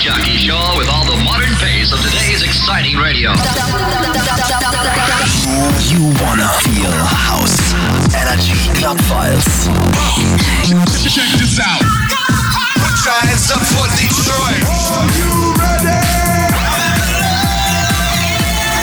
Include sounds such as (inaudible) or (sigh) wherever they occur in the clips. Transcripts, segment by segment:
disc jockey show with all the modern pace of today's exciting radio. You wanna feel house energy club vibes. Check this out. Put your hands up for Detroit.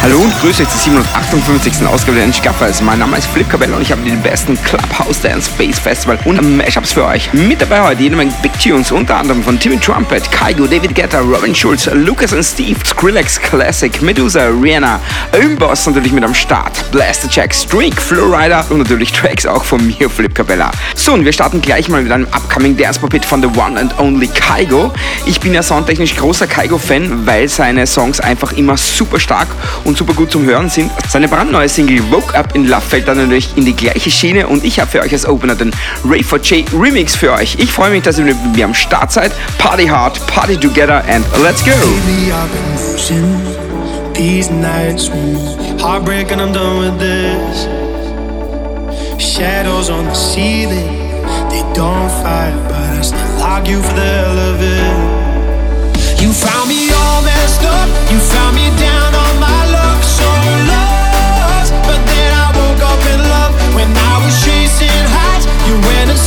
Hallo und grüße euch zur 758. Ausgabe der Files. Mein Name ist Flip Cabello und ich habe den besten Clubhouse Dance Space Festival und Mashups für euch. Mit dabei heute jede Menge Big Tunes, unter anderem von Timmy Trumpet, Kaigo, David Guetta, Robin Schulz, Lucas und Steve, Skrillex Classic, Medusa, Rihanna, Ömboss natürlich mit am Start, Blaster Jack, Streak, Flowrider und natürlich Tracks auch von mir, Flip Cabella. So, und wir starten gleich mal mit einem upcoming Dance Pop Hit von The One and Only Kaigo. Ich bin ja soundtechnisch großer Kaigo-Fan, weil seine Songs einfach immer super stark und super gut zum Hören sind. Seine brandneue Single Woke Up in Love fällt dann natürlich in die gleiche Schiene und ich habe für euch als Opener den Ray 4 J Remix für euch. Ich freue mich, dass ihr mit mir am Start seid. Party hard, party together and let's go! These nights heartbreak and I'm done with this. Shadows on the ceiling, they don't fight, but I still argue for the hell of it. You found me all messed up, you found me down when I was chasing highs. You went and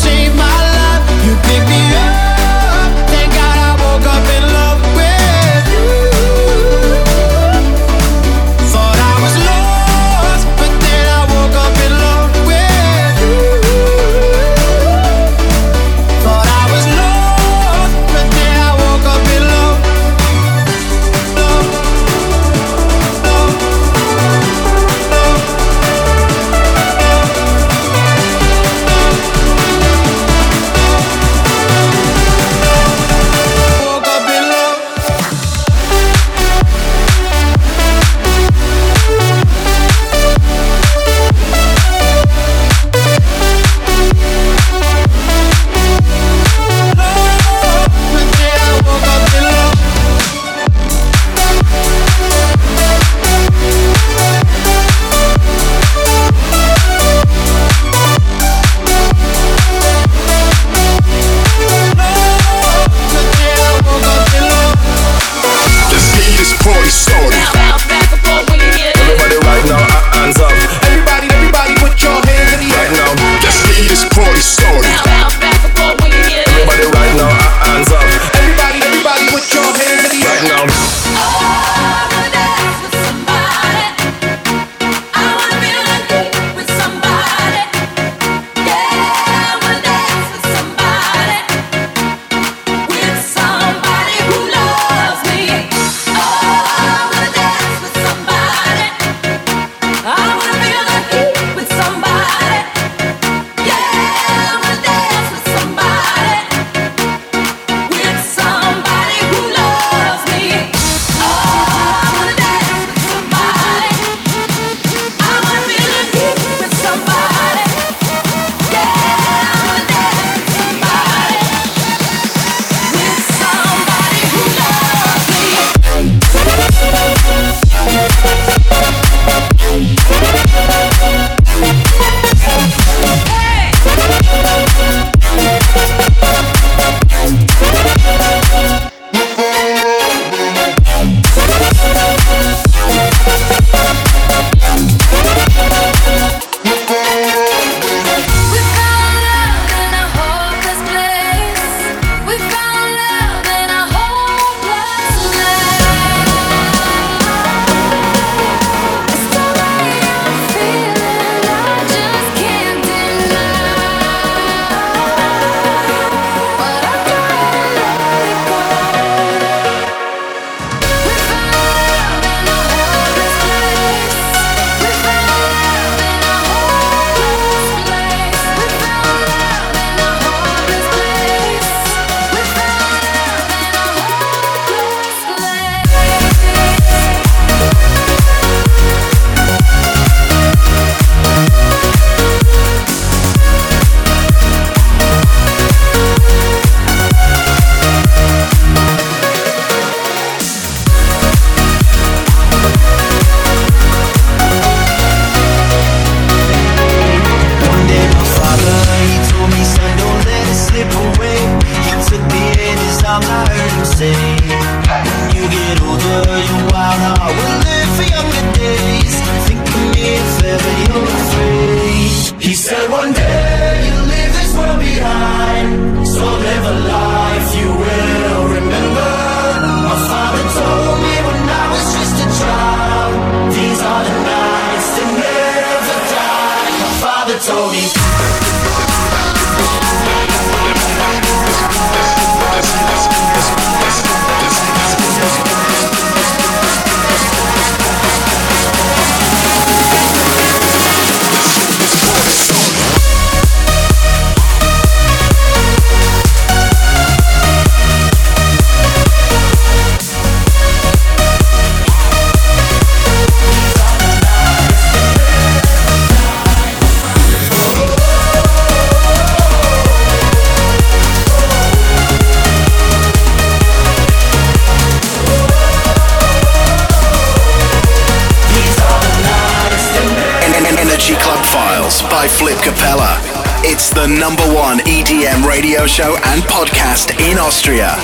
the number one EDM radio show and podcast in Austria.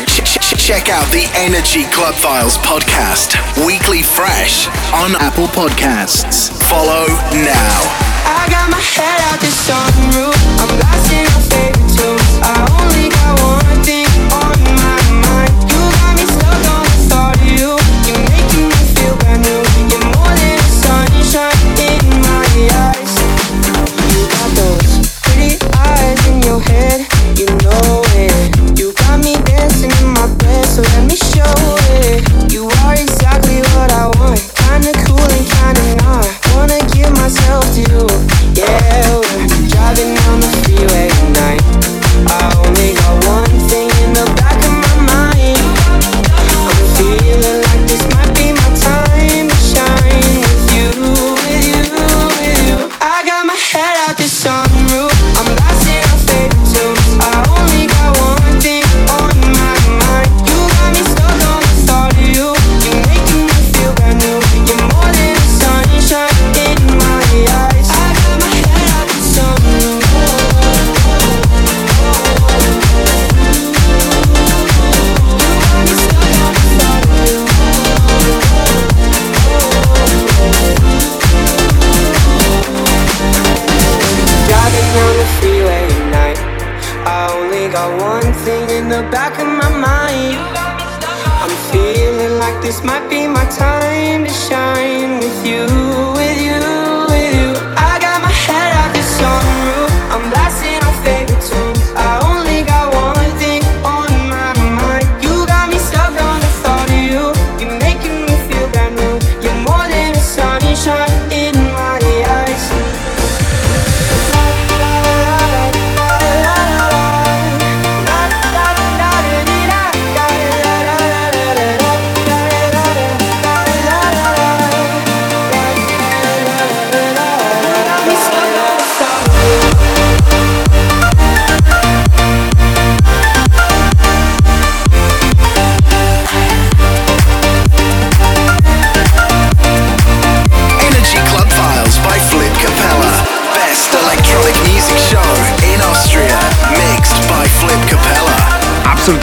Check out the Energy Club Files podcast, weekly fresh on Apple Podcasts. Follow now.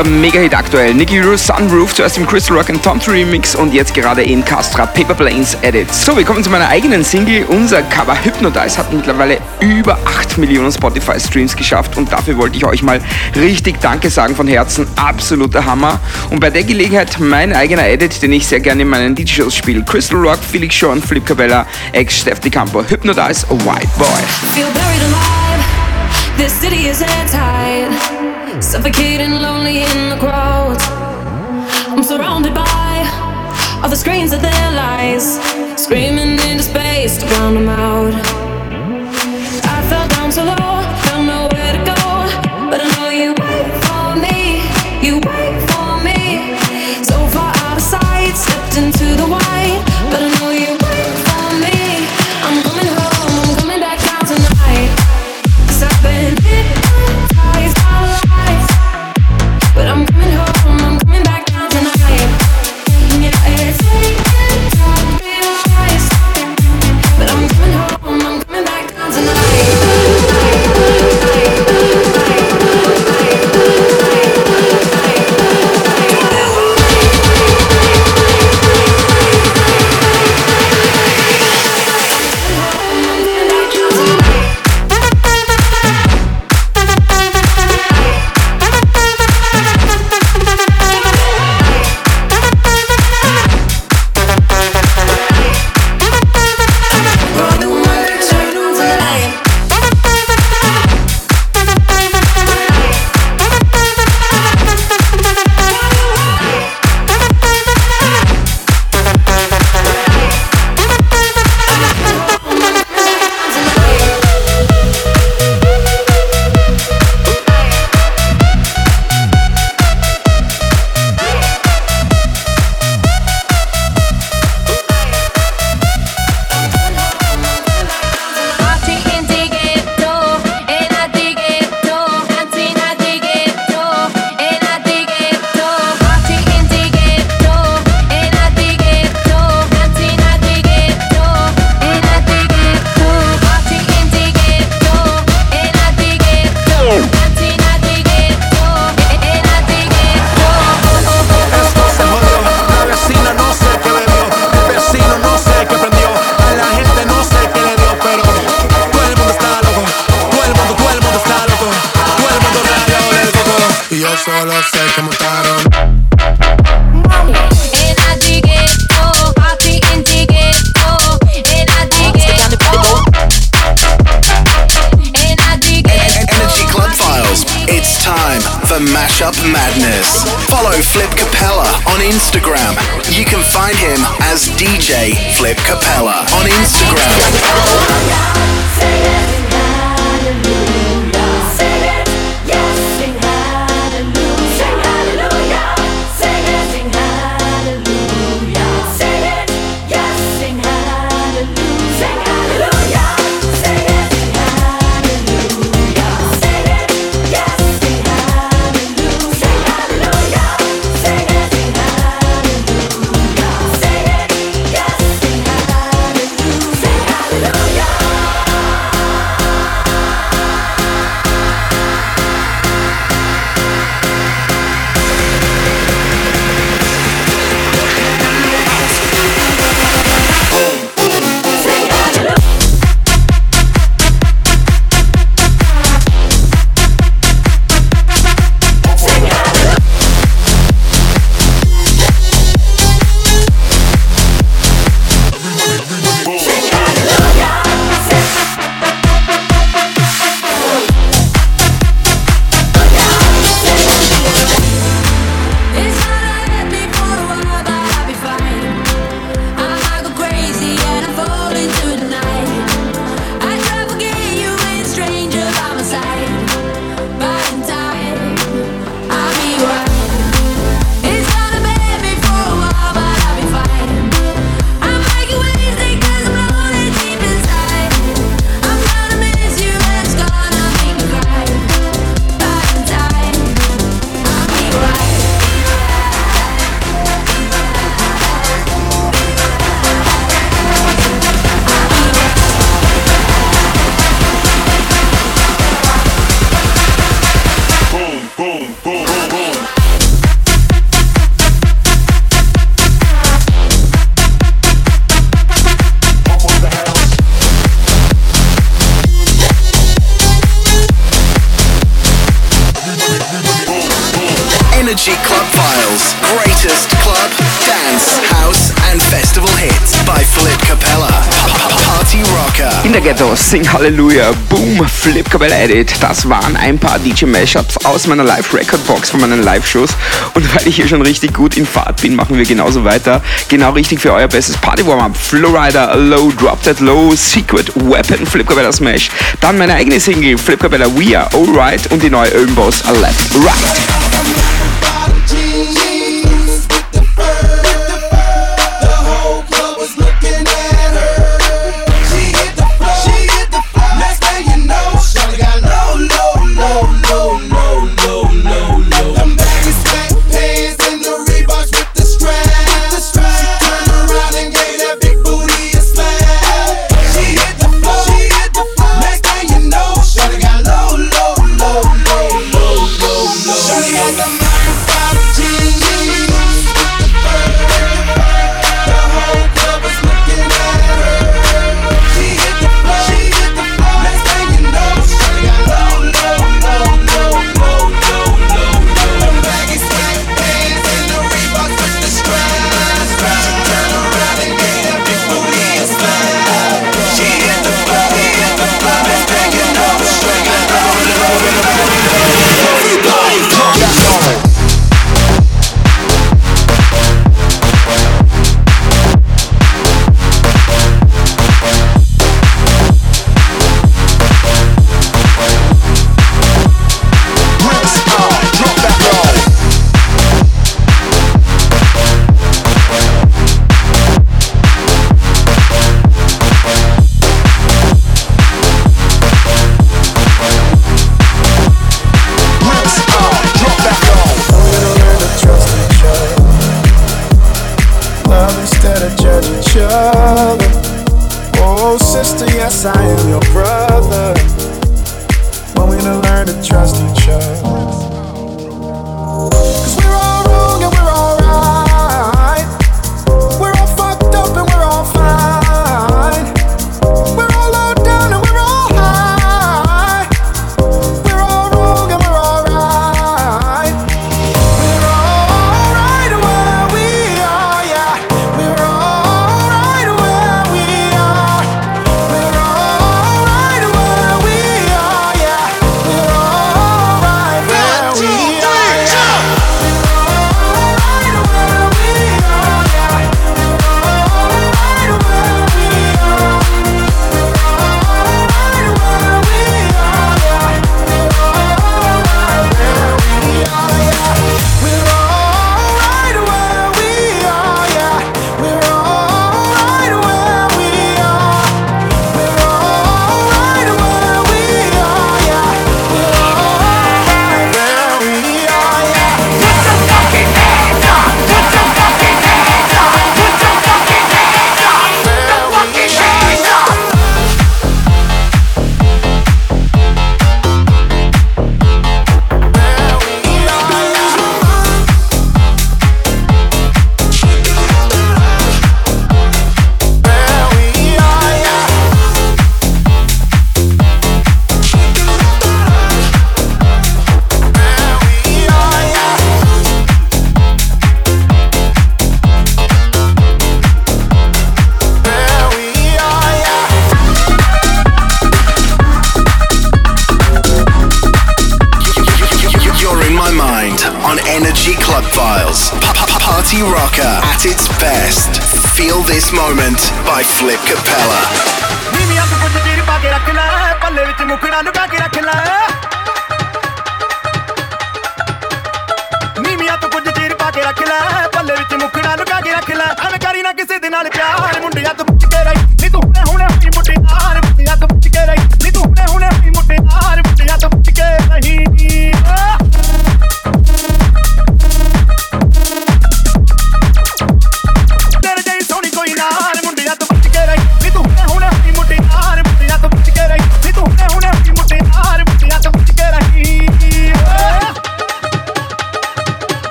absoluter Mega-Hit aktuell. Nicky Rue Sunroof, zuerst im Crystal Rock and Tom 3 Remix und jetzt gerade in Castra Paper Planes Edit. So, wir kommen zu meiner eigenen Single. Unser Cover Hypnotize hat mittlerweile über 8 Millionen Spotify-Streams geschafft und dafür wollte ich euch mal richtig Danke sagen von Herzen. Absoluter Hammer. Und bei der Gelegenheit mein eigener Edit, den ich sehr gerne in meinen DJ-Shows spiele. Crystal Rock, Felix Sean, Flip Cabella, ex Steph DiCampo, Hypnotize, White Boy. This city is airtight. Suffocating lonely in the crowd. I'm surrounded by all the screens of their lies. Screaming into space to drown them out. Sing Hallelujah, Boom, Flip Edit. Das waren ein paar DJ-Mashups aus meiner Live-Record-Box von meinen Live-Shows. Und weil ich hier schon richtig gut in Fahrt bin, machen wir genauso weiter. Genau richtig für euer bestes Party-Warm-Up. Flowrider, Low, Drop That Low, Secret, Weapon, Flip Cabella Smash. Dann meine eigene Single, Flip Cabella We Are Alright und die neue Ölmboss Left Right.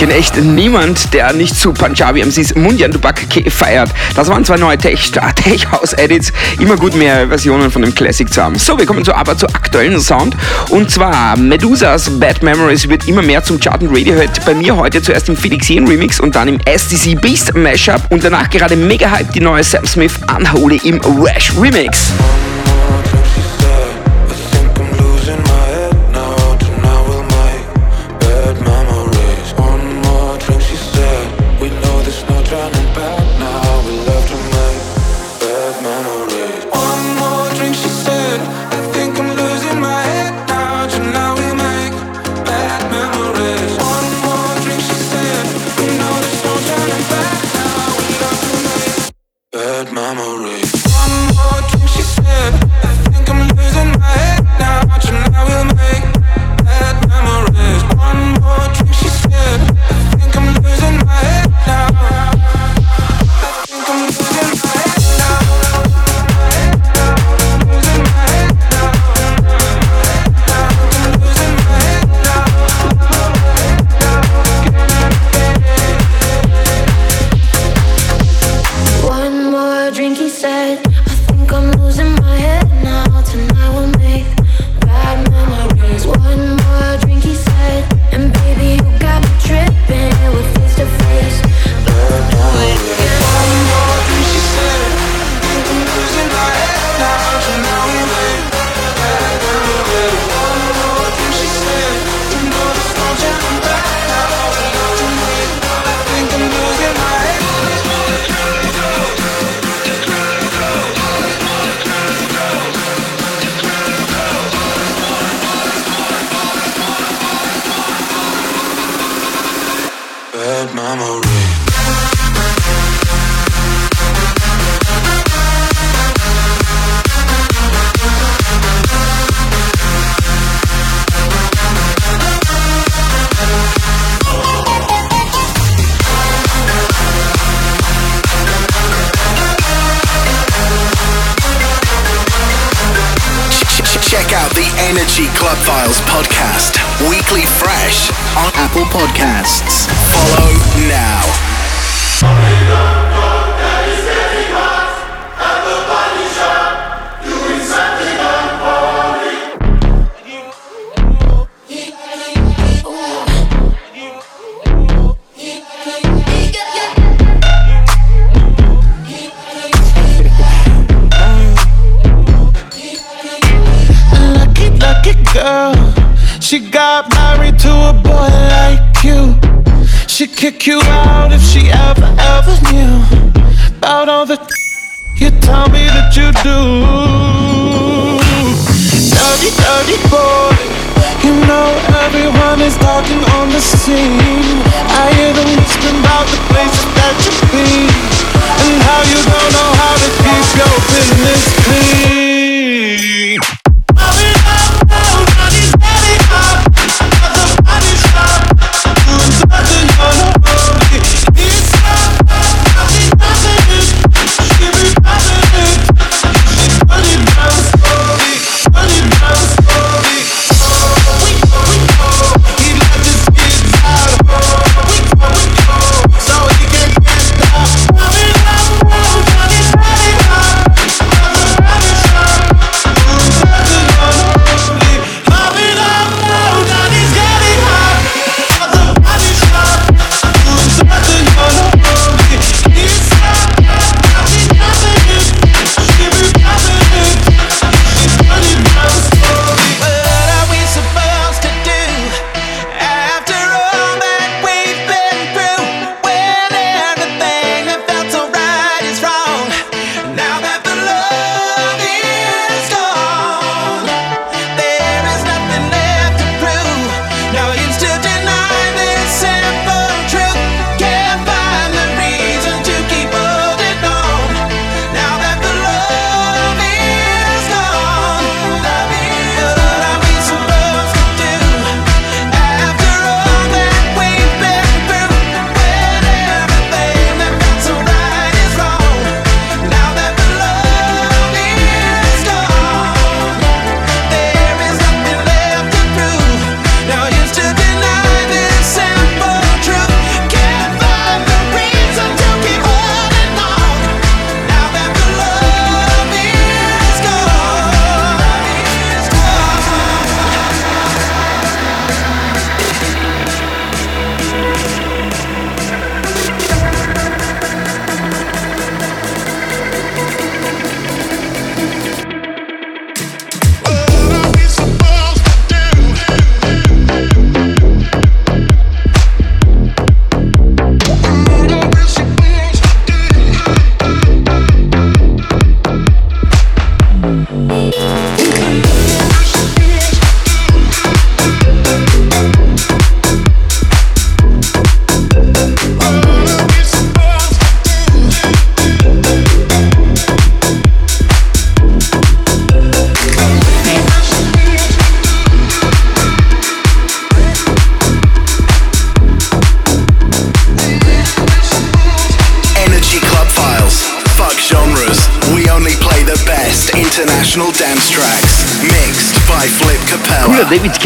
kenne echt niemand, der nicht zu Punjabi MCs Mundian Dubak feiert. Das waren zwei neue Tech, ah, Tech House Edits. Immer gut mehr Versionen von dem Classic zu haben. So, wir kommen zu aber zu aktuellen Sound. Und zwar Medusas Bad Memories wird immer mehr zum Charten Radiohead. Bei mir heute zuerst im Felix Jen Remix und dann im STC Beast Mashup und danach gerade mega Hype die neue Sam Smith Unholy im Rash Remix.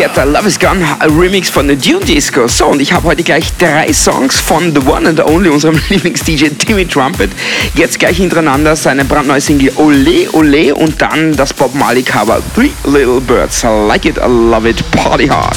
Guetta, Love is Gone, Remix von der Dune Disco. So, und ich habe heute gleich drei Songs von The One and Only, unserem (laughs) Lieblings-DJ Timmy Trumpet. Jetzt gleich hintereinander seine brandneue Single Ole Ole und dann das Bob Marley Cover Three Little Birds. I like it, I love it, party hard.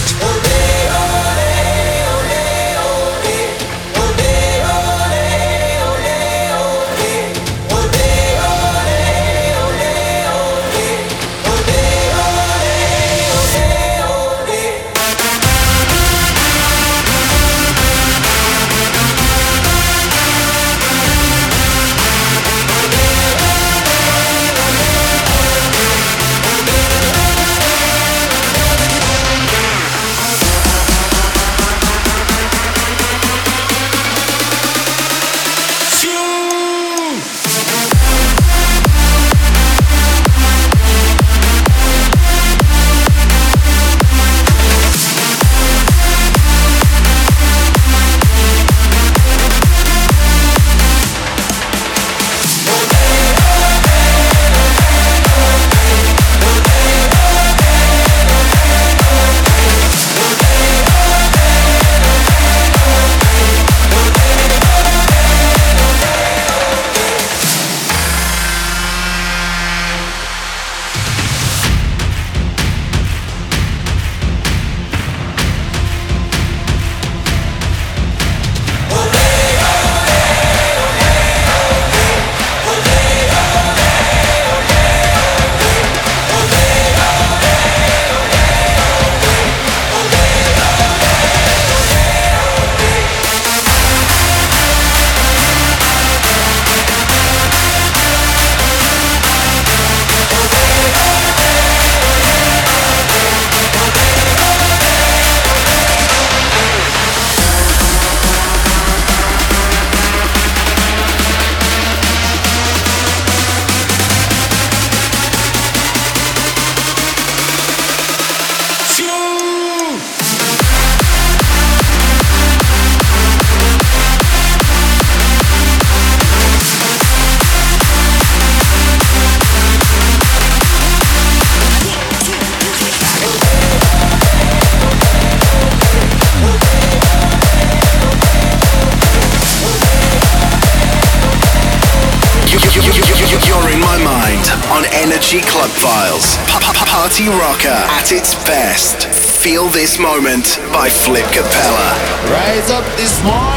At its best. Feel this moment by Flip Capella. Rise up this morning,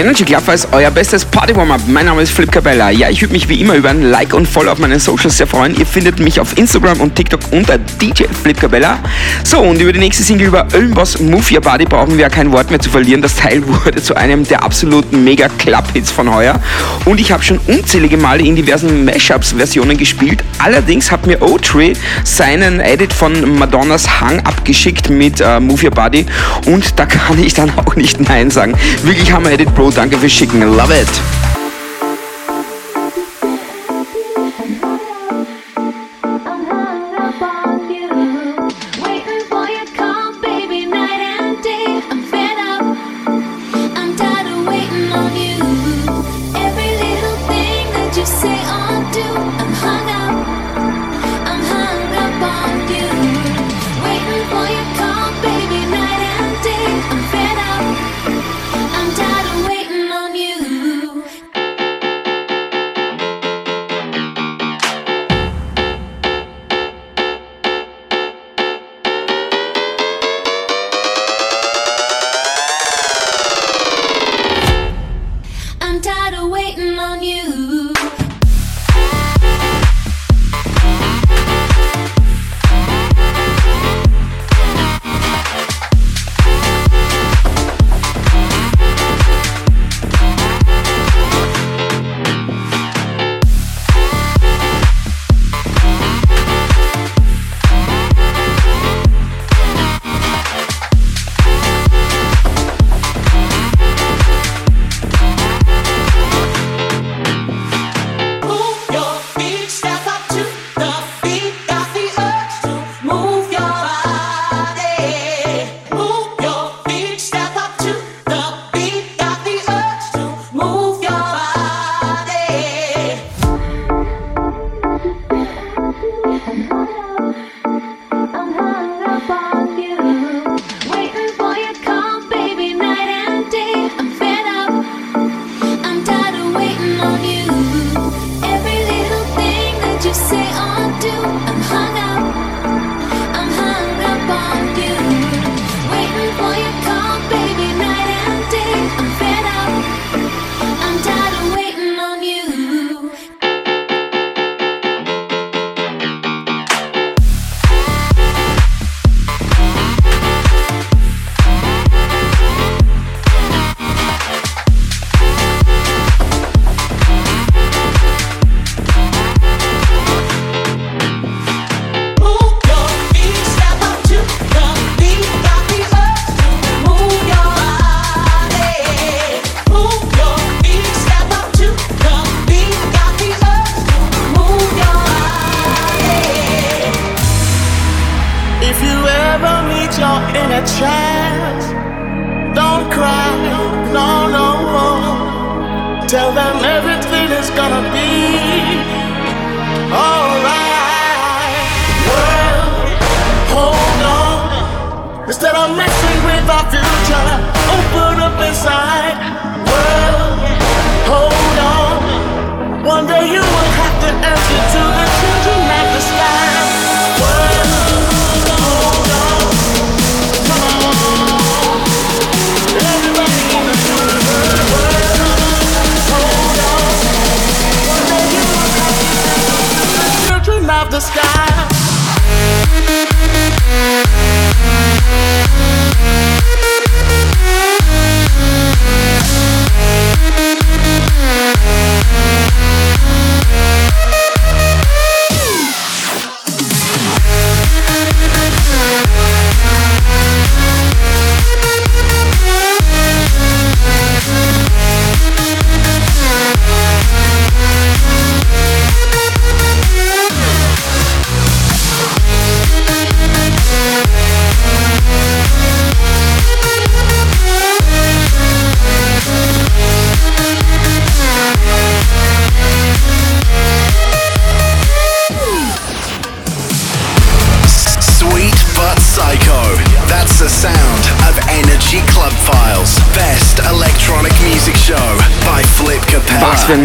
Energy Club ist euer bestes Party Warm-Up. Mein Name ist Flip Cabella. Ja, ich würde mich wie immer über ein Like und Follow auf meinen Socials sehr freuen. Ihr findet mich auf Instagram und TikTok unter DJ Flip Cabella. So, und über die nächste Single über Öllenboss Move Your Body brauchen wir kein Wort mehr zu verlieren. Das Teil (laughs) wurde zu einem der absoluten Mega-Club-Hits von heuer. Und ich habe schon unzählige Male in diversen Mashups-Versionen gespielt. Allerdings hat mir O-Tree seinen Edit von Madonnas Hang abgeschickt mit äh, Move Your Body. Und da kann ich dann auch nicht Nein sagen. Wirklich Hammer Edit Bro, danke fürs Schicken. Love it.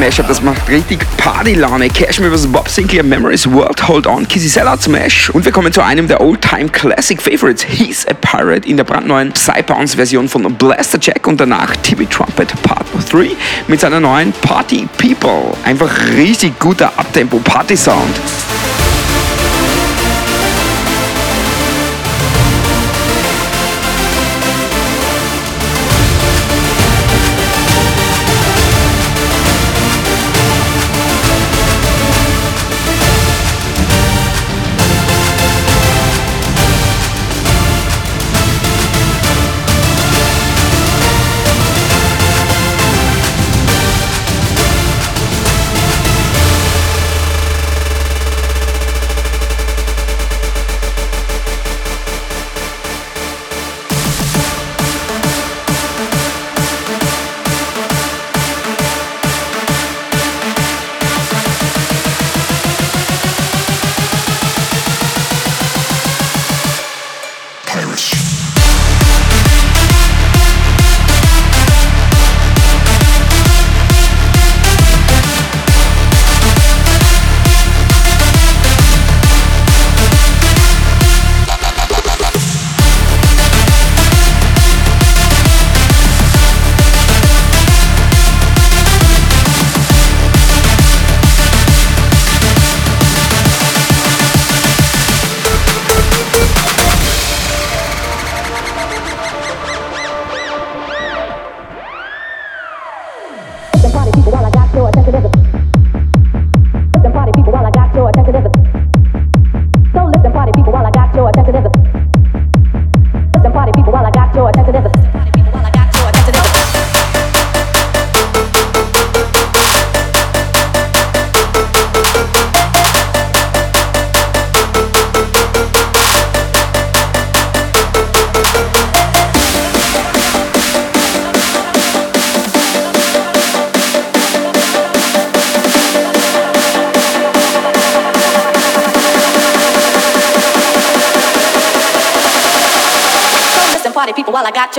Mashup, das macht richtig Party-Laune. Cashmere vs. Bob Sinclair, Memories, World, Hold On, Kissy Sellout Smash. Und wir kommen zu einem der Old-Time Classic Favorites, He's a Pirate in der brandneuen Psy-Bounce-Version von Blaster Jack und danach TV Trumpet Part 3 mit seiner neuen Party People. Einfach richtig guter Abtempo-Party-Sound.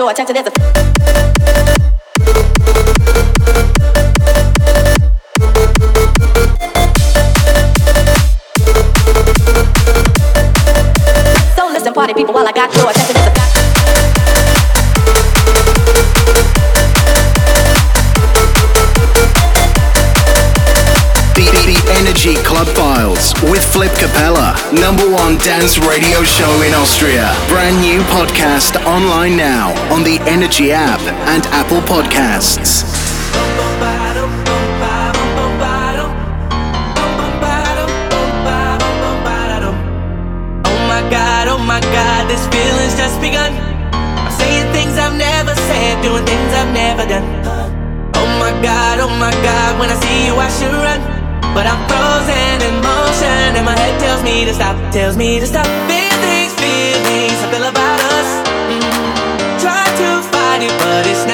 我站在那子。number one dance radio show in Austria. Brand new podcast online now on the Energy app and Apple Podcasts. Oh, oh my god, this feeling's just begun. I'm saying things I've never said, doing things I've never done. Oh my god, oh my god, when I see you, I should run. But I'm frozen. And my head tells me to stop, tells me to stop. Feelings, feelings, I feel about us. Mm-hmm. Try to fight it, but it's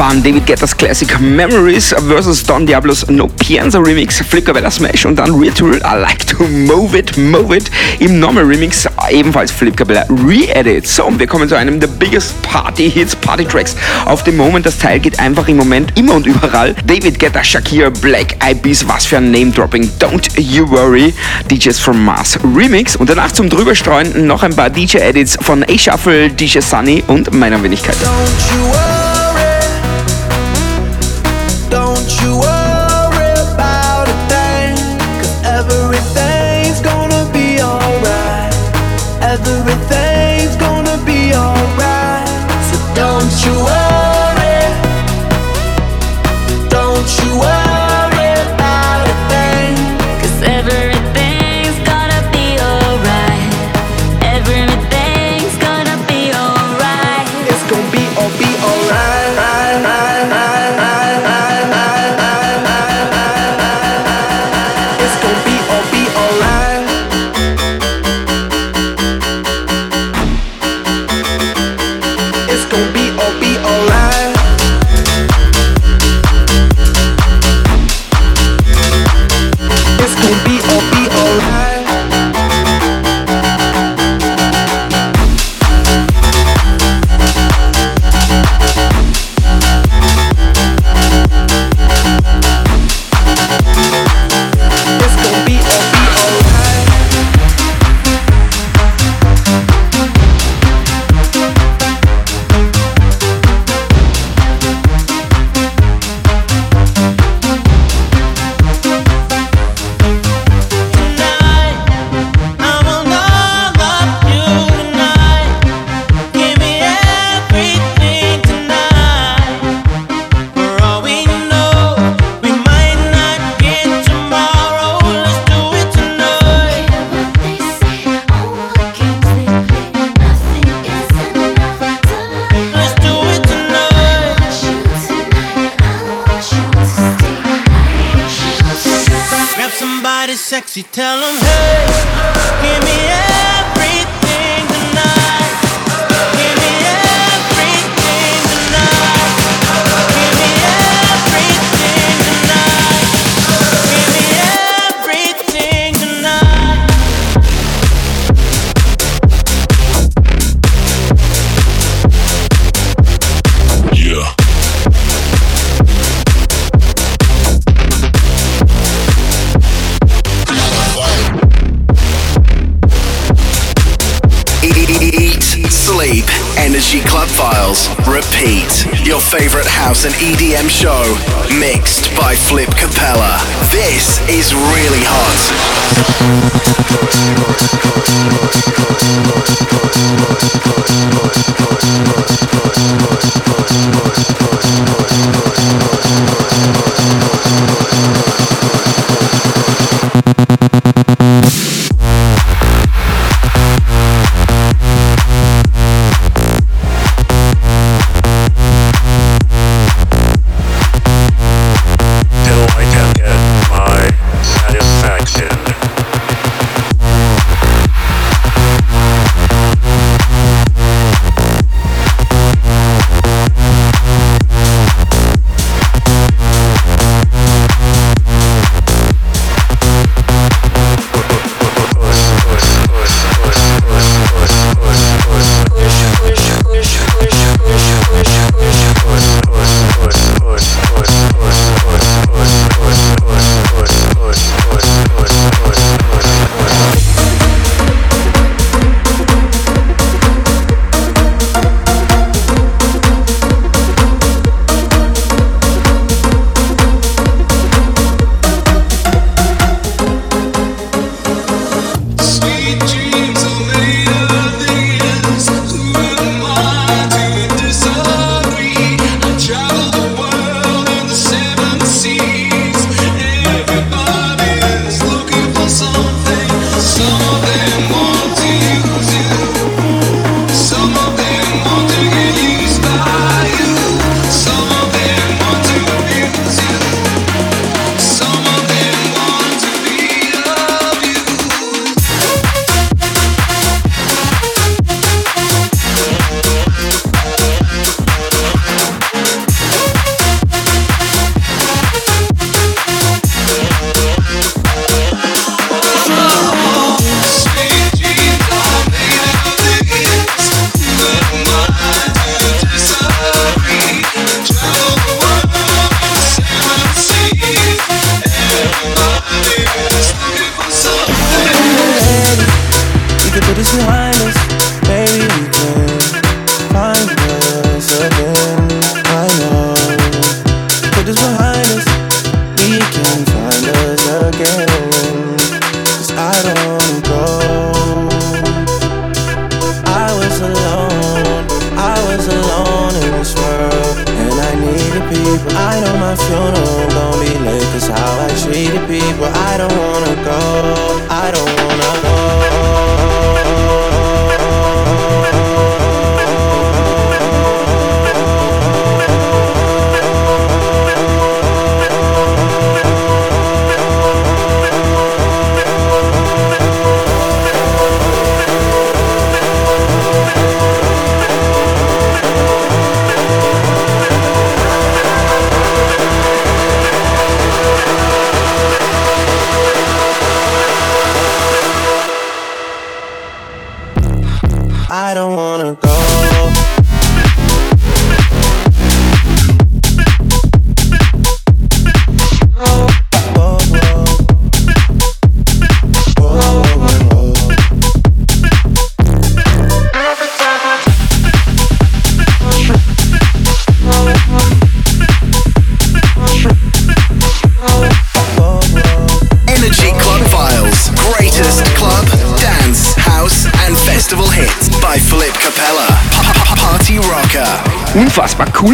waren David Guetta's Classic Memories vs. Don Diablos No Pienza Remix, Flipkabella Smash und dann Real Ritual I Like to Move It, Move It im Normal Remix, ebenfalls Flipkabella Re-Edit. So, und wir kommen zu einem der biggest Party Hits, Party Tracks auf dem Moment. Das Teil geht einfach im Moment immer und überall. David Guetta, Shakir, Black Eyed was für ein Name Dropping. Don't you worry, DJs from Mars Remix. Und danach zum drüberstreuen noch ein paar DJ Edits von A Shuffle, DJ Sunny und meiner Wenigkeit.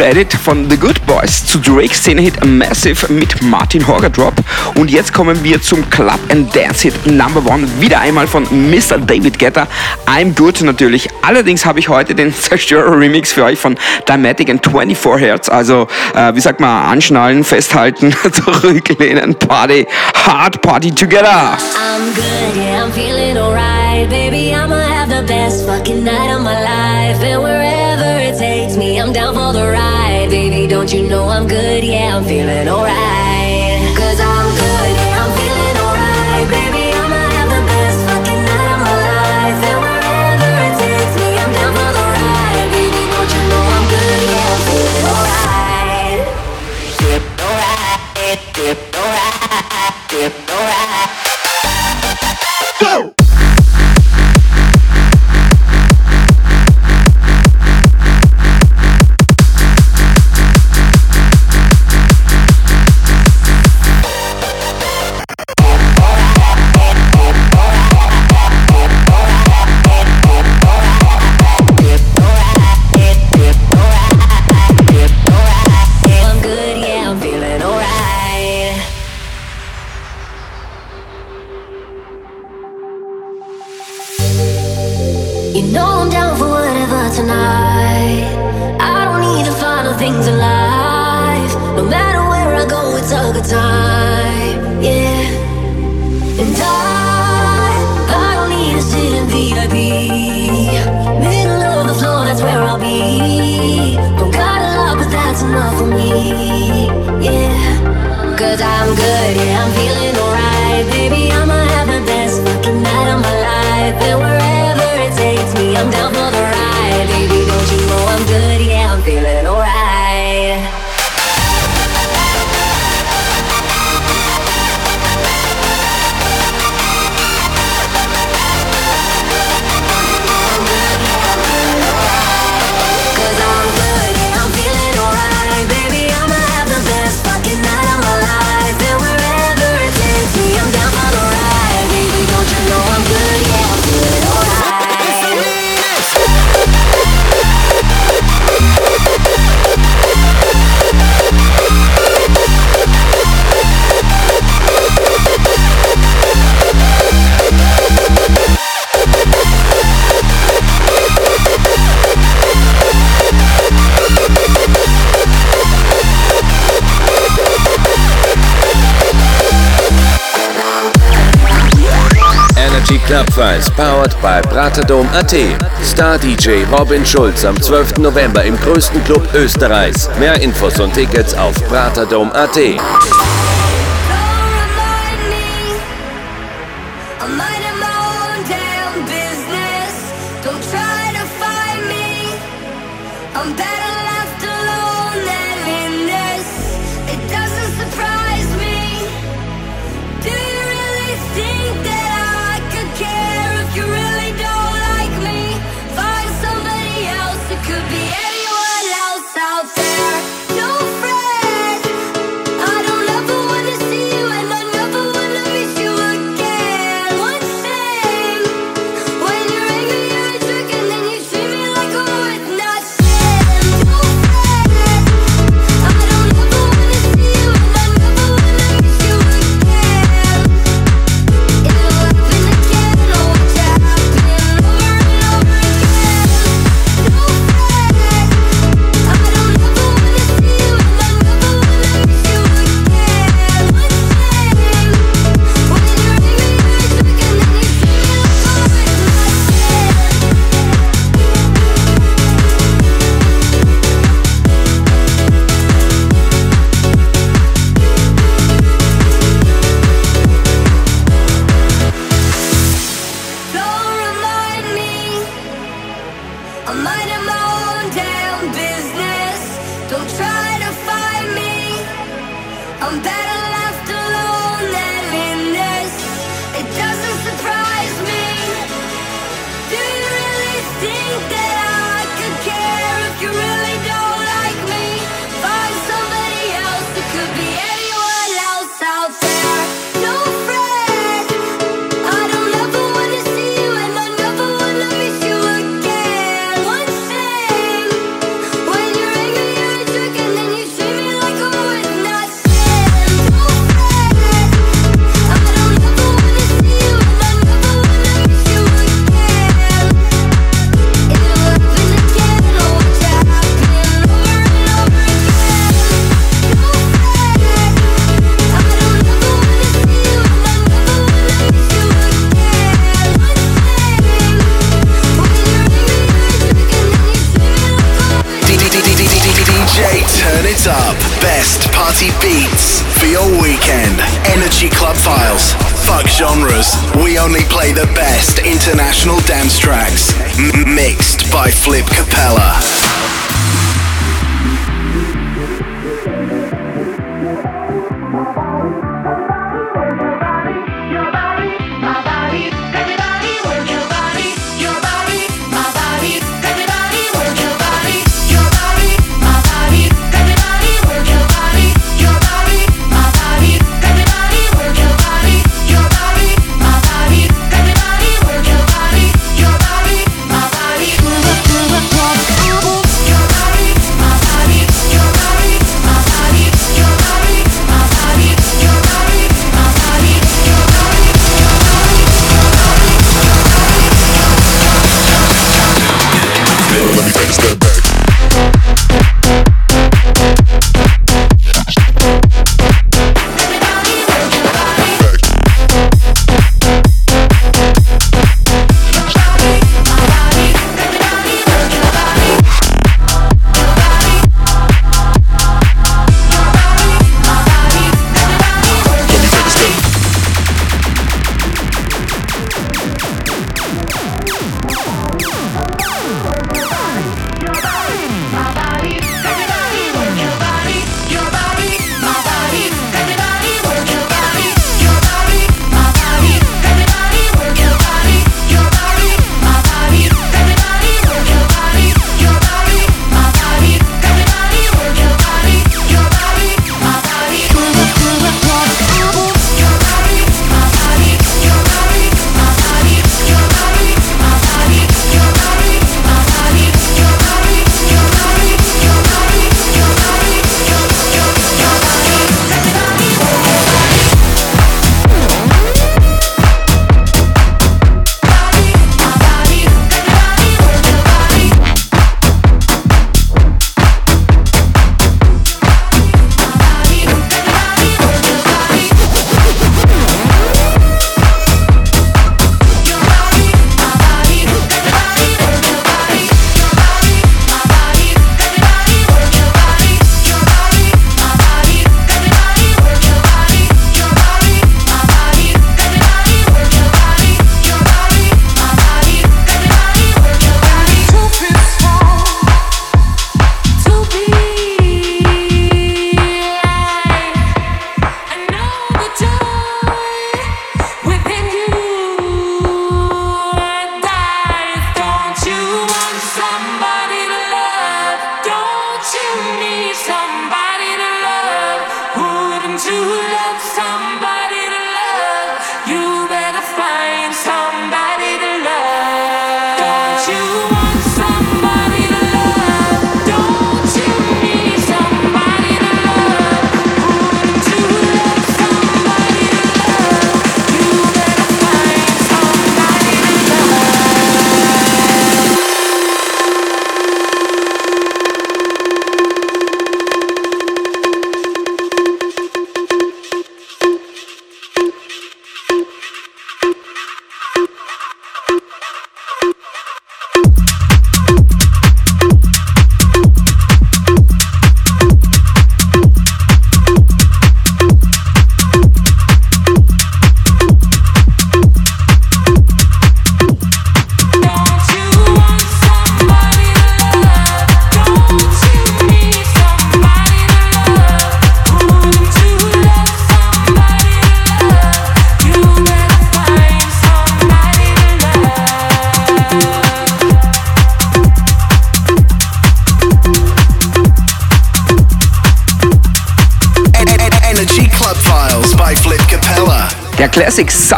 Edit von The Good Boys zu Drakes Szene-Hit Massive mit Martin Horger Drop. Und jetzt kommen wir zum Club and Dance Hit Number One. Wieder einmal von Mr. David Getter. I'm Good natürlich. Allerdings habe ich heute den (laughs) Zerstörer Remix für euch von Dymatic and 24 Hertz. Also, äh, wie sagt man, anschnallen, festhalten, (laughs) zurücklehnen, Party, Hard Party Together. I'm good, yeah, I'm feeling alright. Baby, I'ma have the best fucking night of my life. And wherever it takes me, I'm down for the ride. you know I'm good, yeah, I'm feeling alright. Energy Clubpreis powered by Praterdom.at. Star DJ Robin Schulz am 12. November im größten Club Österreichs. Mehr Infos und Tickets auf Praterdom.at.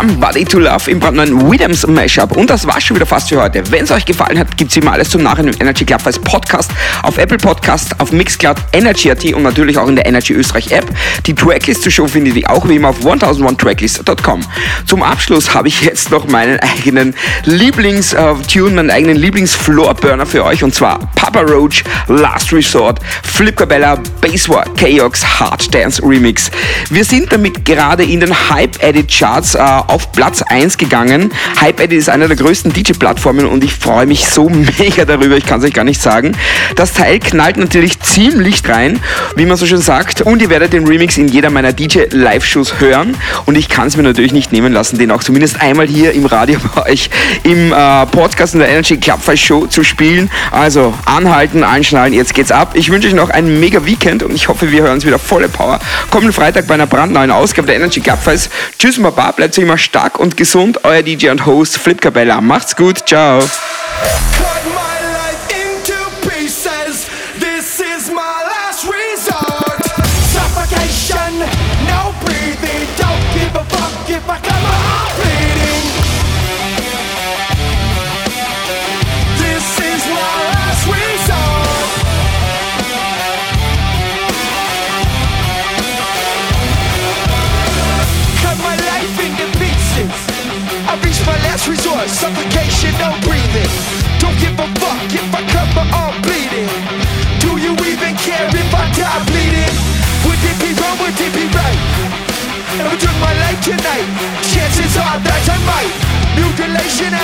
Somebody to Love im brandneuen Williams Mashup. Und das war schon wieder fast für heute. Wenn es euch gefallen hat, gibt es immer alles zum Nachhinein im Energy Club als Podcast, auf Apple Podcast, auf Mixcloud, Energy.at und natürlich auch in der Energy Österreich App. Die Tracklist zur Show findet ihr auch wie immer auf 1001tracklist.com. Zum Abschluss habe ich jetzt noch meinen eigenen Lieblings-Tune, meinen eigenen Lieblings-Floorburner für euch und zwar Papa Roach, Last Resort, Flip Cabella, Bass War, Chaos, Hard Dance Remix. Wir sind damit gerade in den Hype Edit Charts äh, auf Platz 1 gegangen. HypeEdit ist einer der größten DJ-Plattformen und ich freue mich so (laughs) mega darüber, ich kann es euch gar nicht sagen. Das Teil knallt natürlich ziemlich rein, wie man so schön sagt. Und ihr werdet den Remix in jeder meiner DJ-Live-Shows hören. Und ich kann es mir natürlich nicht nehmen lassen, den auch zumindest einmal hier im Radio (laughs) bei euch im äh, Podcast in der Energy Clubfest Show zu spielen. Also anhalten, anschnallen, jetzt geht's ab. Ich wünsche euch noch ein mega Weekend und ich hoffe, wir hören uns wieder volle Power. Kommenden Freitag bei einer brandneuen Ausgabe der Energy Clubfest. Tschüss, Baba, bleibt immer stark und gesund. Euer DJ und Host Flip Cabella. Macht's gut, ciao.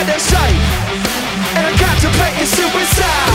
they're safe And I'm contemplating suicide.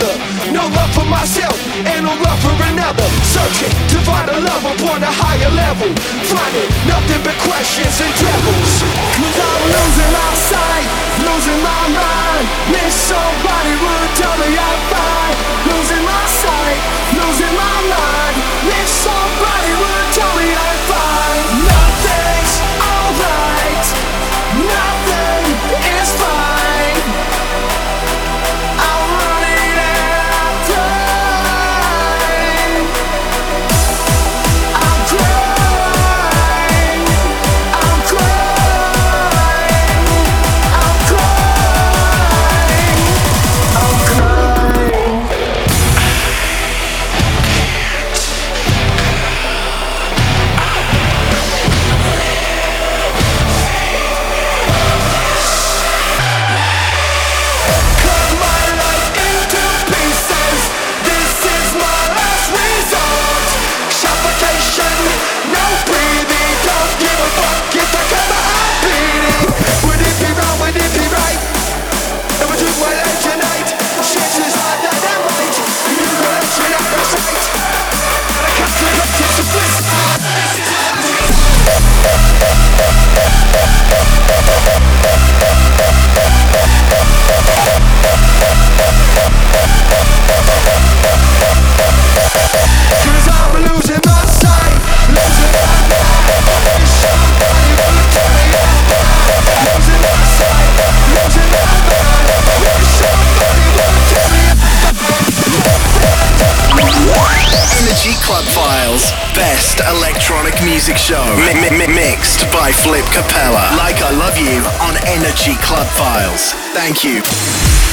Lost. No love for myself and no love for another. Searching to find a love upon a higher level. Finding nothing but questions and troubles. Cause I'm losing my sight, losing my mind. Wish somebody would tell me I'm fine. Losing my sight, losing my mind. Wish somebody would Club Files, best electronic music show. Mi- mi- mi- mixed by Flip Capella. Like I Love You on Energy Club Files. Thank you.